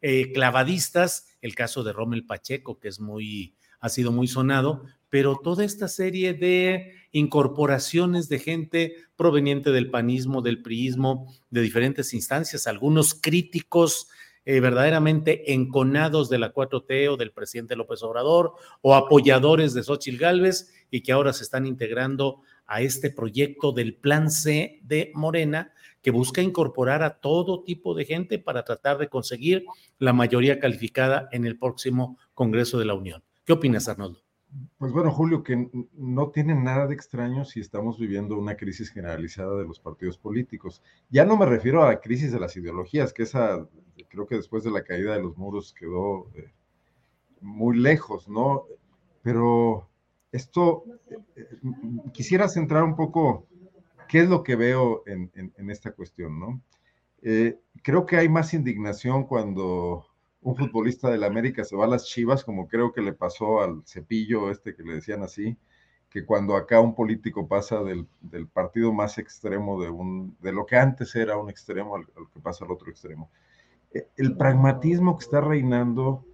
eh, clavadistas, el caso de Rommel Pacheco, que es muy, ha sido muy sonado, pero toda esta serie de incorporaciones de gente proveniente del panismo, del priismo, de diferentes instancias, algunos críticos eh, verdaderamente enconados de la 4T o del presidente López Obrador o apoyadores de Xochitl Gálvez y que ahora se están integrando a este proyecto del Plan C de Morena, que busca incorporar a todo tipo de gente para tratar de conseguir la mayoría calificada en el próximo Congreso de la Unión. ¿Qué opinas, Arnoldo? Pues bueno, Julio, que no tiene nada de extraño si estamos viviendo una crisis generalizada de los partidos políticos. Ya no me refiero a la crisis de las ideologías, que esa creo que después de la caída de los muros quedó eh, muy lejos, ¿no? Pero esto, eh, eh, quisiera centrar un poco qué es lo que veo en, esta cuestión, ¿no? creo que hay más indignación cuando un futbolista del América se va a las Chivas, como creo que le pasó al cepillo este que le decían así, que cuando acá un político pasa del, partido más extremo de, lo que antes era un extremo al, que pasa al otro extremo. E, el pragmatismo que está reinando,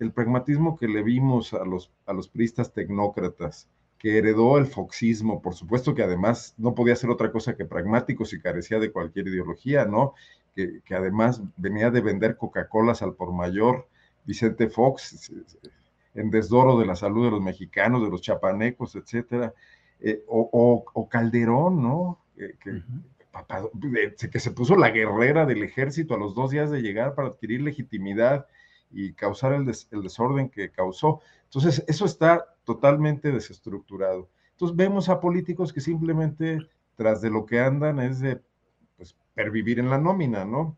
el pragmatismo que le vimos a los, a los priistas tecnócratas, que heredó el foxismo, por supuesto que además no podía ser otra cosa que pragmático si carecía de cualquier ideología, ¿no? que, además venía de vender Coca-Colas al por mayor, Vicente Fox, en desdoro de la salud de los mexicanos, de los chapanecos, etcétera, eh, o, Calderón, ¿no? que, que, se puso la guerrera del ejército a los dos días de llegar para adquirir legitimidad y causar el, desorden que causó. Entonces, eso está totalmente desestructurado. Entonces, vemos a políticos que simplemente, tras de lo que andan, es de pervivir en la nómina, ¿no?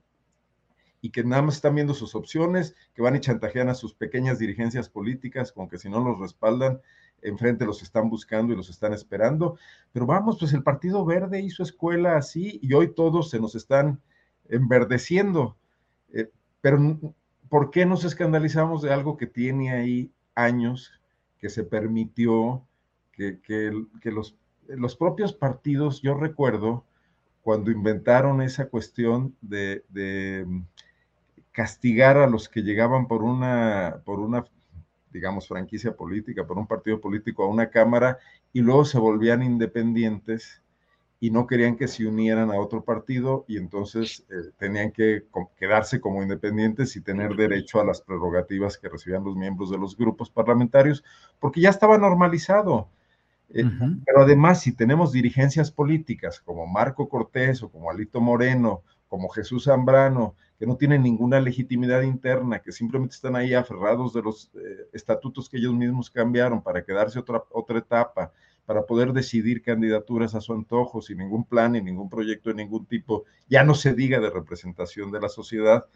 Y que nada más están viendo sus opciones, que van y chantajean a sus pequeñas dirigencias políticas con que si no los respaldan, enfrente los están buscando y los están esperando. Pero vamos, pues el Partido Verde hizo escuela así y hoy todos se nos están enverdeciendo. Eh, pero ¿por qué nos escandalizamos de algo que tiene ahí años, que se permitió, que, que los, los propios partidos, yo recuerdo, cuando inventaron esa cuestión de, mm, castigar a los que llegaban por una, por una, digamos, franquicia política, por un partido político a una cámara y luego se volvían independientes y no querían que se unieran a otro partido y entonces eh, tenían que quedarse como independientes y tener derecho a las prerrogativas que recibían los miembros de los grupos parlamentarios, porque ya estaba normalizado. Eh, pero además, si tenemos dirigencias políticas como Marco Cortés o como Alito Moreno, como Jesús Zambrano, que no tienen ninguna legitimidad interna, que simplemente están ahí aferrados de los eh, estatutos que ellos mismos cambiaron para quedarse otra, otra etapa, para poder decidir candidaturas a su antojo, sin ningún plan y ningún proyecto de ningún tipo, ya no se diga de representación de la sociedad,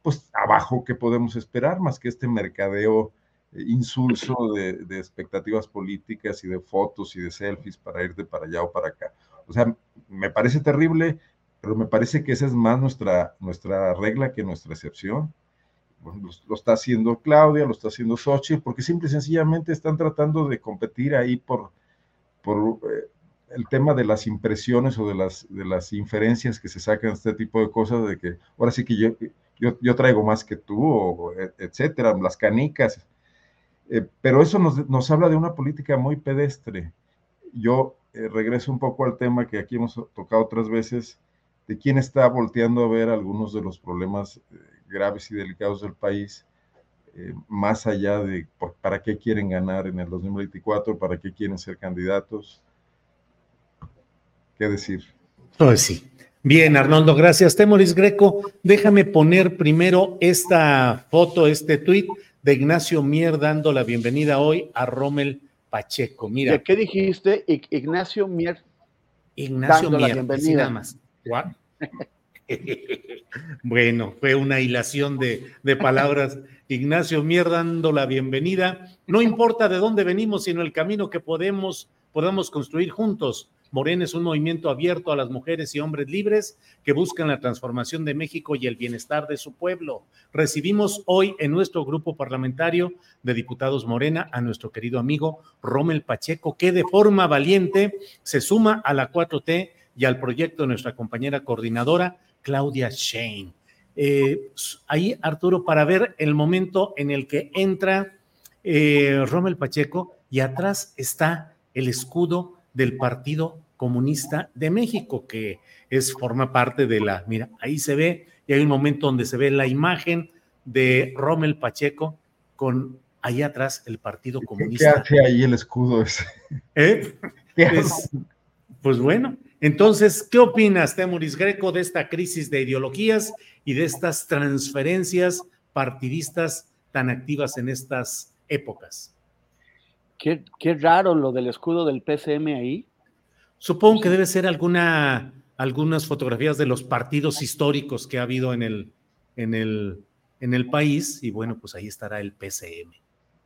pues abajo, ¿qué podemos esperar más que este mercadeo insulso de, expectativas políticas y de fotos y de selfies para ir de para allá o para acá. O sea, me parece terrible, pero me parece que esa es más nuestra, nuestra regla que nuestra excepción. lo, está haciendo Claudia, lo está haciendo Sochi, porque simple y sencillamente están tratando de competir ahí por, por eh, el tema de las impresiones o de las, de las inferencias que se sacan de este tipo de cosas, de que ahora sí que yo, yo, traigo más que tú, e, etcétera, las canicas. Eh, pero eso nos, nos, habla de una política muy pedestre. Yo eh, regreso un poco al tema que aquí hemos tocado otras veces, de quién está volteando a ver algunos de los problemas graves y delicados del país, más allá de para qué quieren ganar en el 2024, para qué quieren ser candidatos. ¿Qué decir? Pues sí. Bien, Arnoldo, gracias. Temoris Greco, déjame poner primero esta foto, este tuit de Ignacio Mier dando la bienvenida hoy a Rommel Pacheco. Mira. ¿De qué dijiste? Ignacio Mier. Ignacio Mier, la bienvenida. nada más. bueno, fue una hilación de, palabras. Ignacio Mier dando la bienvenida. No importa de dónde venimos, sino el camino que podemos, podemos construir juntos Morena es un movimiento abierto a las mujeres y hombres libres que buscan la transformación de México y el bienestar de su pueblo. Recibimos hoy en nuestro grupo parlamentario de diputados Morena a nuestro querido amigo Rommel Pacheco, que de forma valiente se suma a la 4T y al proyecto de nuestra compañera coordinadora, Claudia Shane. Eh, ahí, Arturo, para ver el momento en el que entra eh, Rommel Pacheco y atrás está el escudo del Partido Comunista de México, que es, forma parte de la, mira, ahí se ve, y hay un momento donde se ve la imagen de Rommel Pacheco con ahí atrás el Partido Comunista. ¿Qué hace ahí el escudo ese? ¿Eh? pues bueno, entonces, ¿qué opinas, Temuris Greco, de esta crisis de ideologías y de estas transferencias partidistas tan activas en estas épocas? Qué, raro lo del escudo del PCM ahí. Supongo que debe ser alguna, algunas fotografías de los partidos históricos que ha habido en el, en el, en el país, y bueno, pues ahí estará el PCM.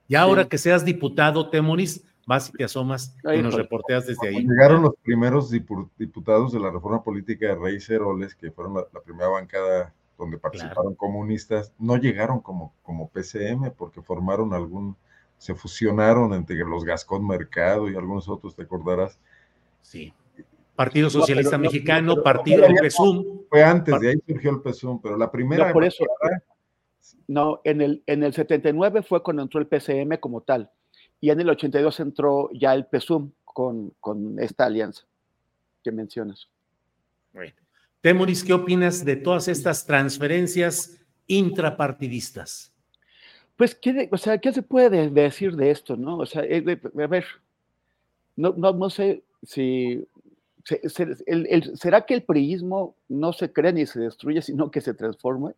Y ahora que seas diputado, Temoris, vas y te asomas y nos reporteas desde ahí. Llegaron los primeros diputados de la reforma política de Rey Ceroles, que fueron la, primera bancada donde participaron comunistas, no llegaron como, como PCM porque formaron algún se fusionaron entre los Gascón Mercado y algunos otros, te acordarás. Sí. Partido Socialista Mexicano, Partido del PESUM. Fue antes, de ahí surgió el PESUM, pero la primera... por eso, no, en el, en el 79 fue cuando entró el PCM como tal, y en el 82 entró ya el PESUM con, con esta alianza que mencionas. Bueno. Temoris, ¿qué opinas de todas estas transferencias intrapartidistas? Pues, ¿qué, o sea, ¿qué se puede decir de esto, no? O sea, eh, a ver, no, no, no sé si... ¿Será que el priismo no se crea ni se destruye, sino que se transforma?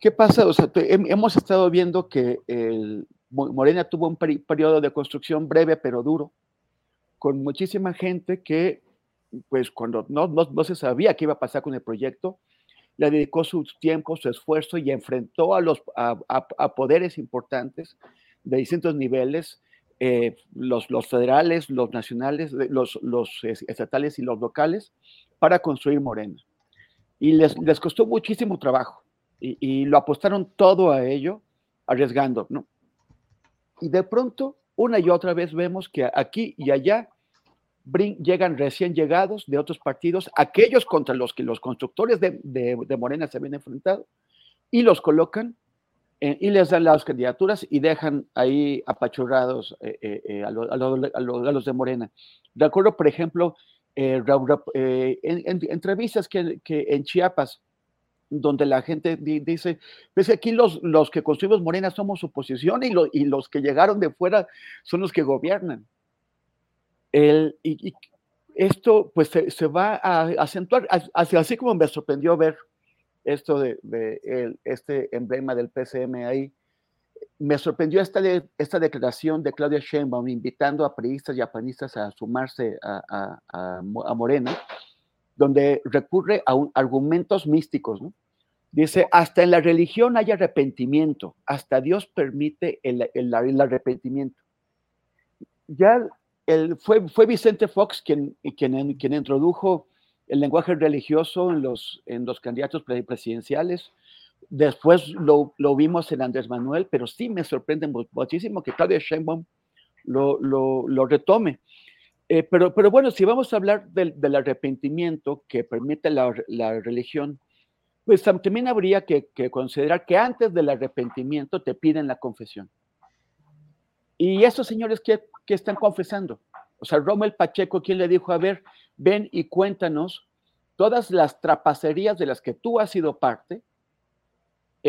¿Qué pasa? O sea, hemos estado viendo que el, Morena tuvo un periodo de construcción breve pero duro, con muchísima gente que, pues cuando no, no, no, se sabía qué iba a pasar con el proyecto, le dedicó su tiempo, su esfuerzo y enfrentó a, los, a, poderes importantes de distintos niveles, eh, los, los, federales, los nacionales, los, los, estatales y los locales, para construir Morena. Y les, les costó muchísimo trabajo y, y, lo apostaron todo a ello, arriesgando, ¿no? Y de pronto, una y otra vez vemos que aquí y allá llegan recién llegados de otros partidos, aquellos contra los que los constructores de, Morena se habían enfrentado, y los colocan y les dan las candidaturas y dejan ahí apachurrados eh, eh, eh, a, los de Morena. De acuerdo, por ejemplo, en, entrevistas que, en Chiapas, donde la gente dice, pues aquí los, los que construimos Morena somos oposición y, y los que llegaron de fuera son los que gobiernan. El, y, esto pues se, va a acentuar, así, así, como me sorprendió ver esto de, este emblema del PCM ahí, me sorprendió esta, esta declaración de Claudia Sheinbaum invitando a periodistas y a panistas a sumarse a, a, Morena, donde recurre a argumentos místicos, Dice, hasta en la religión hay arrepentimiento, hasta Dios permite el, el, el arrepentimiento. Ya fue, fue Vicente Fox quien, quien, quien introdujo el lenguaje religioso en los, en los candidatos presidenciales. Después lo, lo, vimos en Andrés Manuel, pero sí me sorprende muchísimo que Claudia Sheinbaum lo, lo, lo retome. Eh, pero, pero bueno, si vamos a hablar del, arrepentimiento que permite la, religión, pues también habría que, considerar que antes del arrepentimiento te piden la confesión. Y esos señores que, están confesando, o sea, Rommel Pacheco, quien le dijo, a ver, ven y cuéntanos todas las trapacerías de las que tú has sido parte,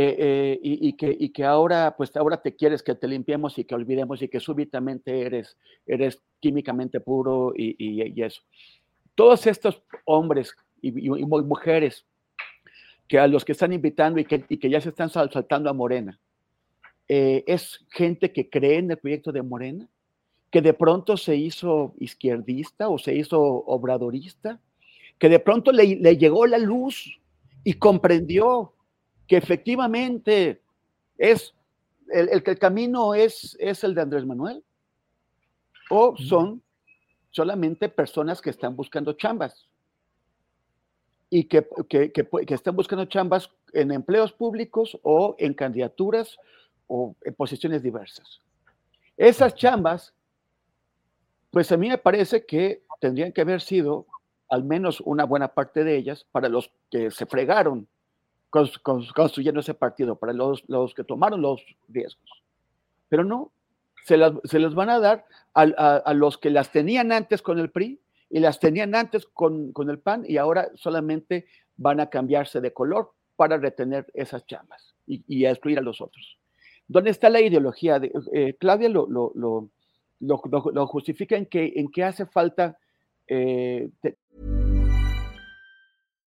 eh, eh, y, que, ahora, pues ahora te quieres que te limpiemos y que olvidemos y que súbitamente eres, eres químicamente puro y, y eso. Todos estos hombres y, mujeres que a los que están invitando y que, ya se están saltando a Morena, eh, es gente que cree en el proyecto de Morena, que de pronto se hizo izquierdista o se hizo obradorista, que de pronto le llegó la luz y comprendió que efectivamente es el, que el camino es, es el de Andrés Manuel, o son solamente personas que están buscando chambas. Y que, que, que, están buscando chambas en empleos públicos o en candidaturas o en posiciones diversas. Esas chambas, pues a mí me parece que tendrían que haber sido al menos una buena parte de ellas para los que se fregaron construyendo ese partido, para los, los que tomaron los riesgos. Pero no, se las, se los van a dar a, a, los que las tenían antes con el PRI y las tenían antes con, con, el PAN y ahora solamente van a cambiarse de color para retener esas chamas y, y a excluir a los otros. ¿Dónde está la ideología? De, eh, Claudia lo, lo, lo, lo, justifica en que, en que hace falta eh,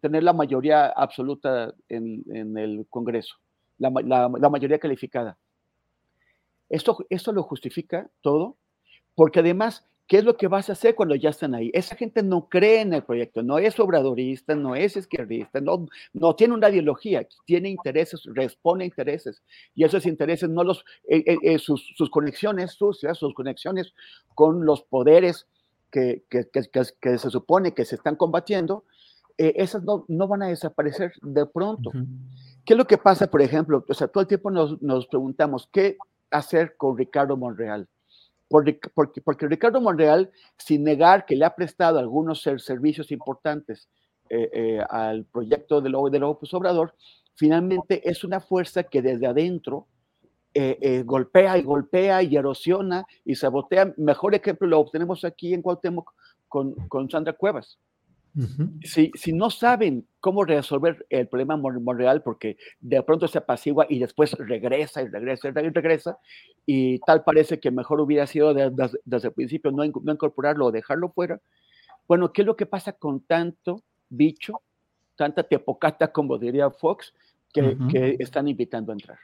Tener la mayoría absoluta en, en el Congreso, la, la, la, mayoría calificada. Esto, esto lo justifica todo, porque además ¿Qué es lo que vas a hacer cuando ya están ahí? Esa gente no cree en el proyecto, no es obradorista, no es izquierdista, no, no tiene una ideología, tiene intereses, responde a intereses. Y esos intereses, no los, eh, eh, eh, sus, sus, conexiones sucias, sus conexiones con los poderes que, que, que, se supone que se están combatiendo, esas no, no, van a desaparecer de pronto. ¿Qué es lo que pasa, por ejemplo? O sea, todo el tiempo nos, nos preguntamos, ¿qué hacer con Ricardo Monreal? Porque, porque, Ricardo Monreal, sin negar que le ha prestado algunos servicios importantes eh, eh, al proyecto del López Obrador, finalmente es una fuerza que desde adentro eh, golpea y golpea y erosiona y sabotea. Mejor ejemplo lo obtenemos aquí en Cuauhtémoc con, con Sandra Cuevas si, si, no saben cómo resolver el problema Monreal, porque de pronto se apacigua y después regresa y regresa y regresa, y tal parece que mejor hubiera sido desde el principio no, incorporarlo o dejarlo fuera. Bueno, ¿qué es lo que pasa con tanto bicho, tanta tepocata, como diría Fox, que, que están invitando a entrar?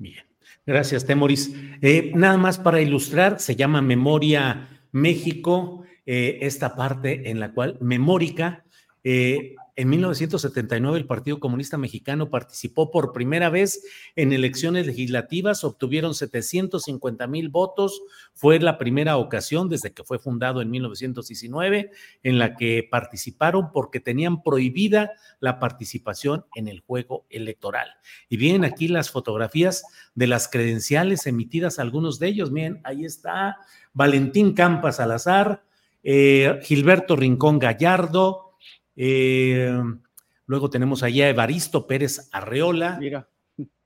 Bien, gracias, Temoris. Eh, nada más para ilustrar, se llama Memoria México eh, esta parte en la cual Memórica, eh, en 1979 el Partido Comunista Mexicano participó por primera vez en elecciones legislativas, obtuvieron 750 mil votos, fue la primera ocasión desde que fue fundado en 1919 en la que participaron porque tenían prohibida la participación en el juego electoral. Y vienen aquí las fotografías de las credenciales emitidas, algunos de ellos, miren, ahí está Valentín Campas Salazar, eh, Gilberto Rincón Gallardo, eh, luego tenemos allá Evaristo Pérez Arreola,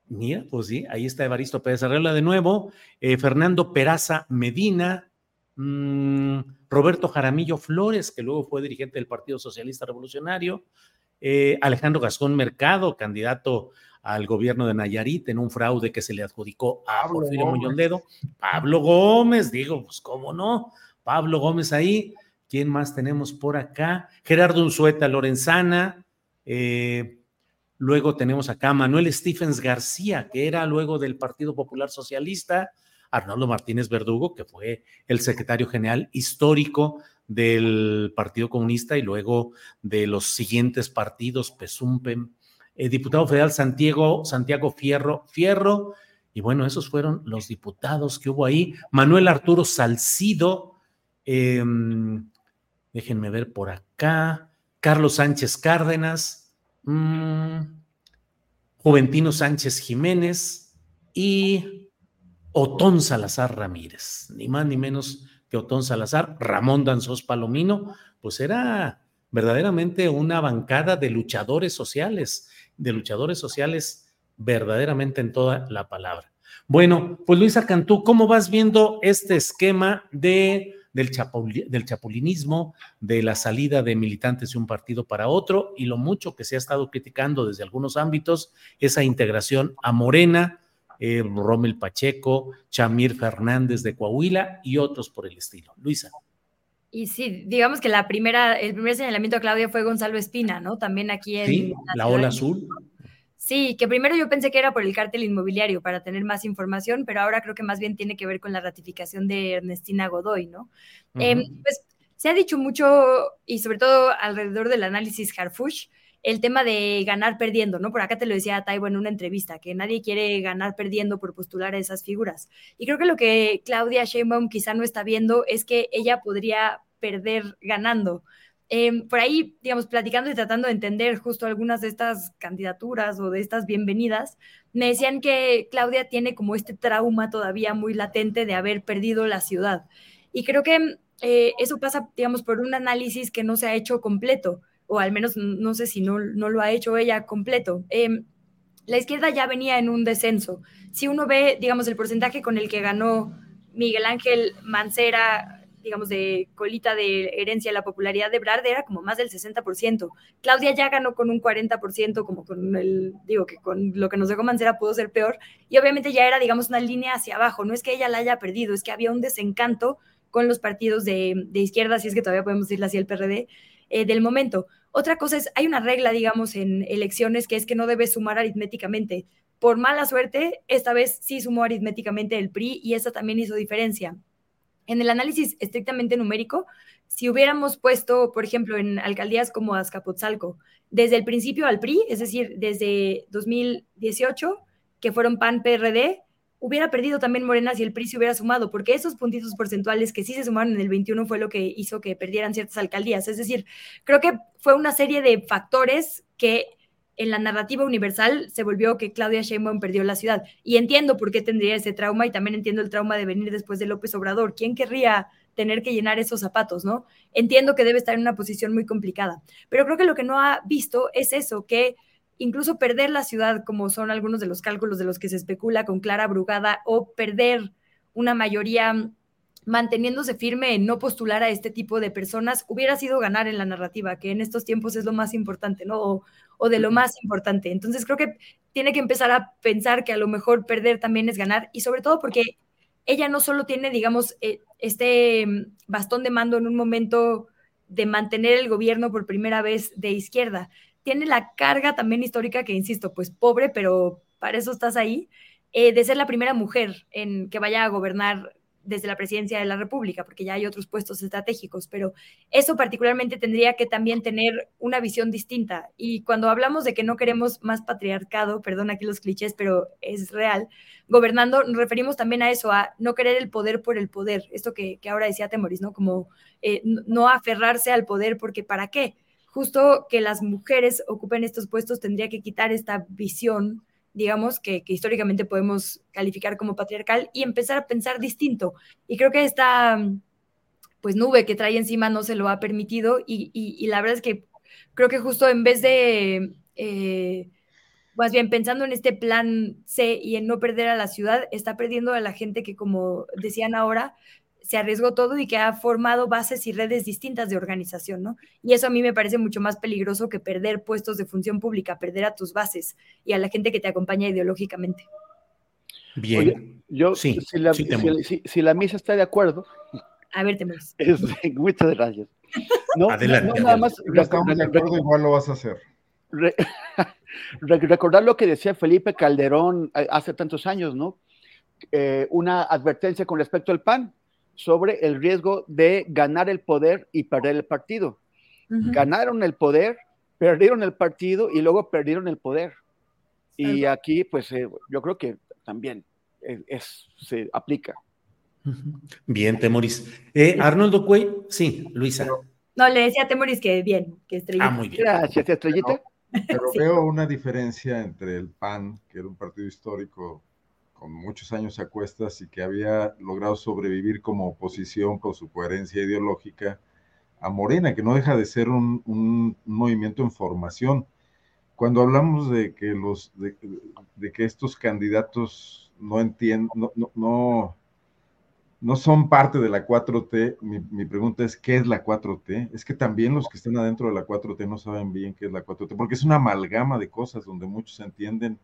Mira, pues sí, ahí está Evaristo Pérez Arreola de nuevo, eh, Fernando Peraza Medina, mmm, Roberto Jaramillo Flores, que luego fue dirigente del Partido Socialista Revolucionario, eh, Alejandro Gascón Mercado, candidato al gobierno de Nayarit en un fraude que se le adjudicó a Pablo Porfirio Muñoz Ledo. Pablo Gómez, digo, pues cómo no, Pablo Gómez ahí. ¿Quién más tenemos por acá? Gerardo Unzueta Lorenzana. Eh, luego tenemos acá Manuel Stephens García, que era luego del Partido Popular Socialista. Arnoldo Martínez Verdugo, que fue el secretario general histórico del Partido Comunista y luego de los siguientes partidos, Pesumpen, eh, diputado federal Santiago, Santiago Fierro, Fierro, y bueno, esos fueron los diputados que hubo ahí. Manuel Arturo Salcido, em, déjenme ver por acá, Carlos Sánchez Cárdenas, mm, Juventino Sánchez Jiménez y Otón Salazar Ramírez, ni más ni menos que Otón Salazar, Ramón Danzós Palomino, pues era verdaderamente una bancada de luchadores sociales de luchadores sociales verdaderamente en toda la palabra. Bueno, pues Luisa Cantú, ¿cómo vas viendo este esquema de, del, del chapulinismo, de la salida de militantes de un partido para otro y lo mucho que se ha estado criticando desde algunos ámbitos, esa integración a Morena, eh, Rommel Pacheco, Chamir Fernández de Coahuila y otros por el estilo? Luisa. Y sí, digamos que la primera, el primer señalamiento a Claudia fue Gonzalo Espina, ¿no? También aquí en. Sí, la, ola azul. Sí, que primero yo pensé que era por el cártel inmobiliario para tener más información, pero ahora creo que más bien tiene que ver con la ratificación de Ernestina Godoy, ¿no? Em, pues se ha dicho mucho, y sobre todo alrededor del análisis Harfush, el tema de ganar perdiendo, ¿no? Por acá te lo decía Taibo en una entrevista, que nadie quiere ganar perdiendo por postular a esas figuras. Y creo que lo que Claudia Sheinbaum quizá no está viendo es que ella podría perder ganando. Em, por ahí, digamos, platicando y tratando de entender justo algunas de estas candidaturas o de estas bienvenidas, me decían que Claudia tiene como este trauma todavía muy latente de haber perdido la ciudad. Y creo que eh, eso pasa, digamos, por un análisis que no se ha hecho completo o al menos no sé si no, no lo ha hecho ella completo. Em, la izquierda ya venía en un descenso. Si uno ve, digamos, el porcentaje con el que ganó Miguel Ángel Mancera, digamos, de colita de herencia, la popularidad de Brad era como más del 60%. Claudia ya ganó con un 40%, como con el, digo, que con lo que nos dejó Mancera pudo ser peor. Y obviamente ya era, digamos, una línea hacia abajo. No es que ella la haya perdido, es que había un desencanto con los partidos de, de izquierda, si es que todavía podemos decirle así el PRD, eh, del momento. Otra cosa es, hay una regla, digamos, en elecciones que es que no debes sumar aritméticamente. Por mala suerte, esta vez sí sumó aritméticamente el PRI y esa también hizo diferencia. En el análisis estrictamente numérico, si hubiéramos puesto, por ejemplo, en alcaldías como Azcapotzalco, desde el principio al PRI, es decir, desde 2018, que fueron PAN-PRD, hubiera perdido también Morena si el PRI se hubiera sumado, porque esos puntitos porcentuales que sí se sumaron en el 21 fue lo que hizo que perdieran ciertas alcaldías. Es decir, creo que fue una serie de factores que en la narrativa universal se volvió que Claudia Sheinbaum perdió la ciudad. Y entiendo por qué tendría ese trauma y también entiendo el trauma de venir después de López Obrador. ¿Quién querría tener que llenar esos zapatos, no? Entiendo que debe estar en una posición muy complicada, pero creo que lo que no ha visto es eso, que incluso perder la ciudad, como son algunos de los cálculos de los que se especula con Clara Brugada, o perder una mayoría manteniéndose firme en no postular a este tipo de personas, hubiera sido ganar en la narrativa, que en estos tiempos es lo más importante, ¿no? De lo más importante. Entonces creo que tiene que empezar a pensar que a lo mejor perder también es ganar, y sobre todo porque ella no solo tiene, digamos, eh, este mm, bastón de mando en un momento de mantener el gobierno por primera vez de izquierda, tiene la carga también histórica que, insisto, pues pobre, pero para eso estás ahí, eh, de ser la primera mujer en que vaya a gobernar desde la presidencia de la República, porque ya hay otros puestos estratégicos, pero eso particularmente tendría que también tener una visión distinta. Y cuando hablamos de que no queremos más patriarcado, perdón aquí los clichés, pero es real, gobernando, nos referimos también a eso, a no querer el poder por el poder, esto que, ahora decía Temoris, ¿no? Como eh, no aferrarse al poder, porque ¿para qué? justo que las mujeres ocupen estos puestos tendría que quitar esta visión, digamos, que, históricamente podemos calificar como patriarcal y empezar a pensar distinto. Y creo que esta pues nube que trae encima no se lo ha permitido y, la verdad es que creo que justo en vez de, eh, más bien pensando en este plan C y en no perder a la ciudad, está perdiendo a la gente que, como decían ahora, se arriesgó todo y que ha formado bases y redes distintas de organización, ¿no? Y eso a mí me parece mucho más peligroso que perder puestos de función pública, perder a tus bases y a la gente que te acompaña ideológicamente. Bien. yo, si, la, si, la, misa está de acuerdo. A ver, Temoris. muchas gracias. No, Adelante. nada más. igual lo vas a hacer. recordar lo que decía Felipe Calderón eh, hace tantos años, ¿no? Eh, una advertencia con respecto al PAN sobre el riesgo de ganar el poder y perder el partido. Ganaron el poder, perdieron el partido y luego perdieron el poder. Y aquí, pues eh, yo creo que también es, se aplica. Bien, Temoris. Eh, Arnoldo Cuey, sí, Luisa. no, le decía a Temoris que bien, que estrellita. Ah, muy bien. Gracias, estrellita. Pero, veo una diferencia entre el PAN, que era un partido histórico con muchos años a cuestas y que había logrado sobrevivir como oposición con su coherencia ideológica a Morena, que no deja de ser un, movimiento en formación. Cuando hablamos de que los de, que estos candidatos no entienden, no, no, no, son parte de la 4T, mi, mi, pregunta es, ¿qué es la 4T? Es que también los que están adentro de la 4T no saben bien qué es la 4T, porque es una amalgama de cosas donde muchos entienden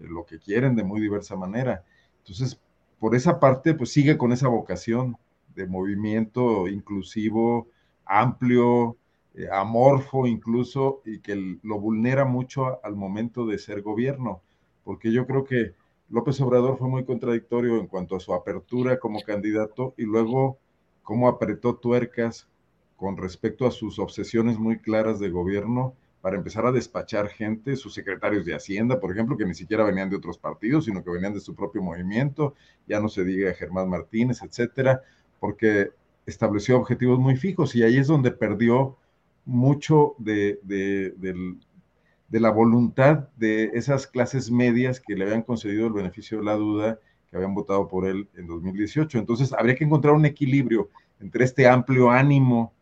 lo que quieren de muy diversa manera. Entonces, por esa parte, pues sigue con esa vocación de movimiento inclusivo, amplio, eh, amorfo incluso, y que lo vulnera mucho al momento de ser gobierno, porque yo creo que López Obrador fue muy contradictorio en cuanto a su apertura como candidato y luego cómo apretó tuercas con respecto a sus obsesiones muy claras de gobierno para empezar a despachar gente, sus secretarios de Hacienda, por ejemplo, que ni siquiera venían de otros partidos, sino que venían de su propio movimiento, ya no se diga Germán Martínez, etcétera, porque estableció objetivos muy fijos y ahí es donde perdió mucho de, de la voluntad de esas clases medias que le habían concedido el beneficio de la duda, que habían votado por él en 2018. Entonces, habría que encontrar un equilibrio entre este amplio ánimo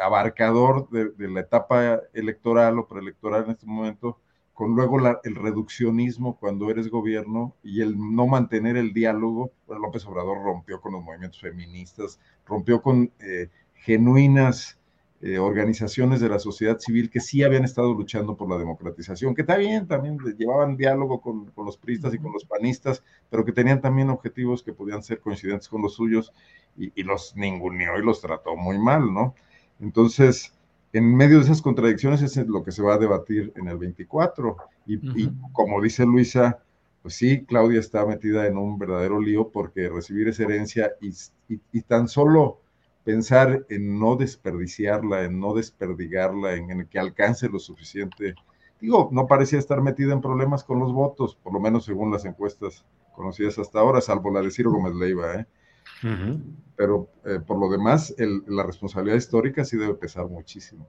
abarcador de, la etapa electoral o preelectoral en este momento, con luego el reduccionismo cuando eres gobierno y el no mantener el diálogo. Bueno, López Obrador rompió con los movimientos feministas, rompió con eh, genuinas eh, organizaciones de la sociedad civil que sí habían estado luchando por la democratización, que está bien, también llevaban diálogo con, los priistas y con los panistas, pero que tenían también objetivos que podían ser coincidentes con los suyos y, y los ninguneó y los trató muy mal, ¿no? Entonces, en medio de esas contradicciones es lo que se va a debatir en el 24. Y, como dice Luisa, pues sí, Claudia está metida en un verdadero lío porque recibir esa herencia y, tan solo pensar en no desperdiciarla, en no desperdigarla, en, que alcance lo suficiente. Digo, no parecía estar metida en problemas con los votos, por lo menos según las encuestas conocidas hasta ahora, salvo la de Ciro Gómez Leiva, ¿eh? Pero eh, por lo demás, el, la responsabilidad histórica sí debe pesar muchísimo.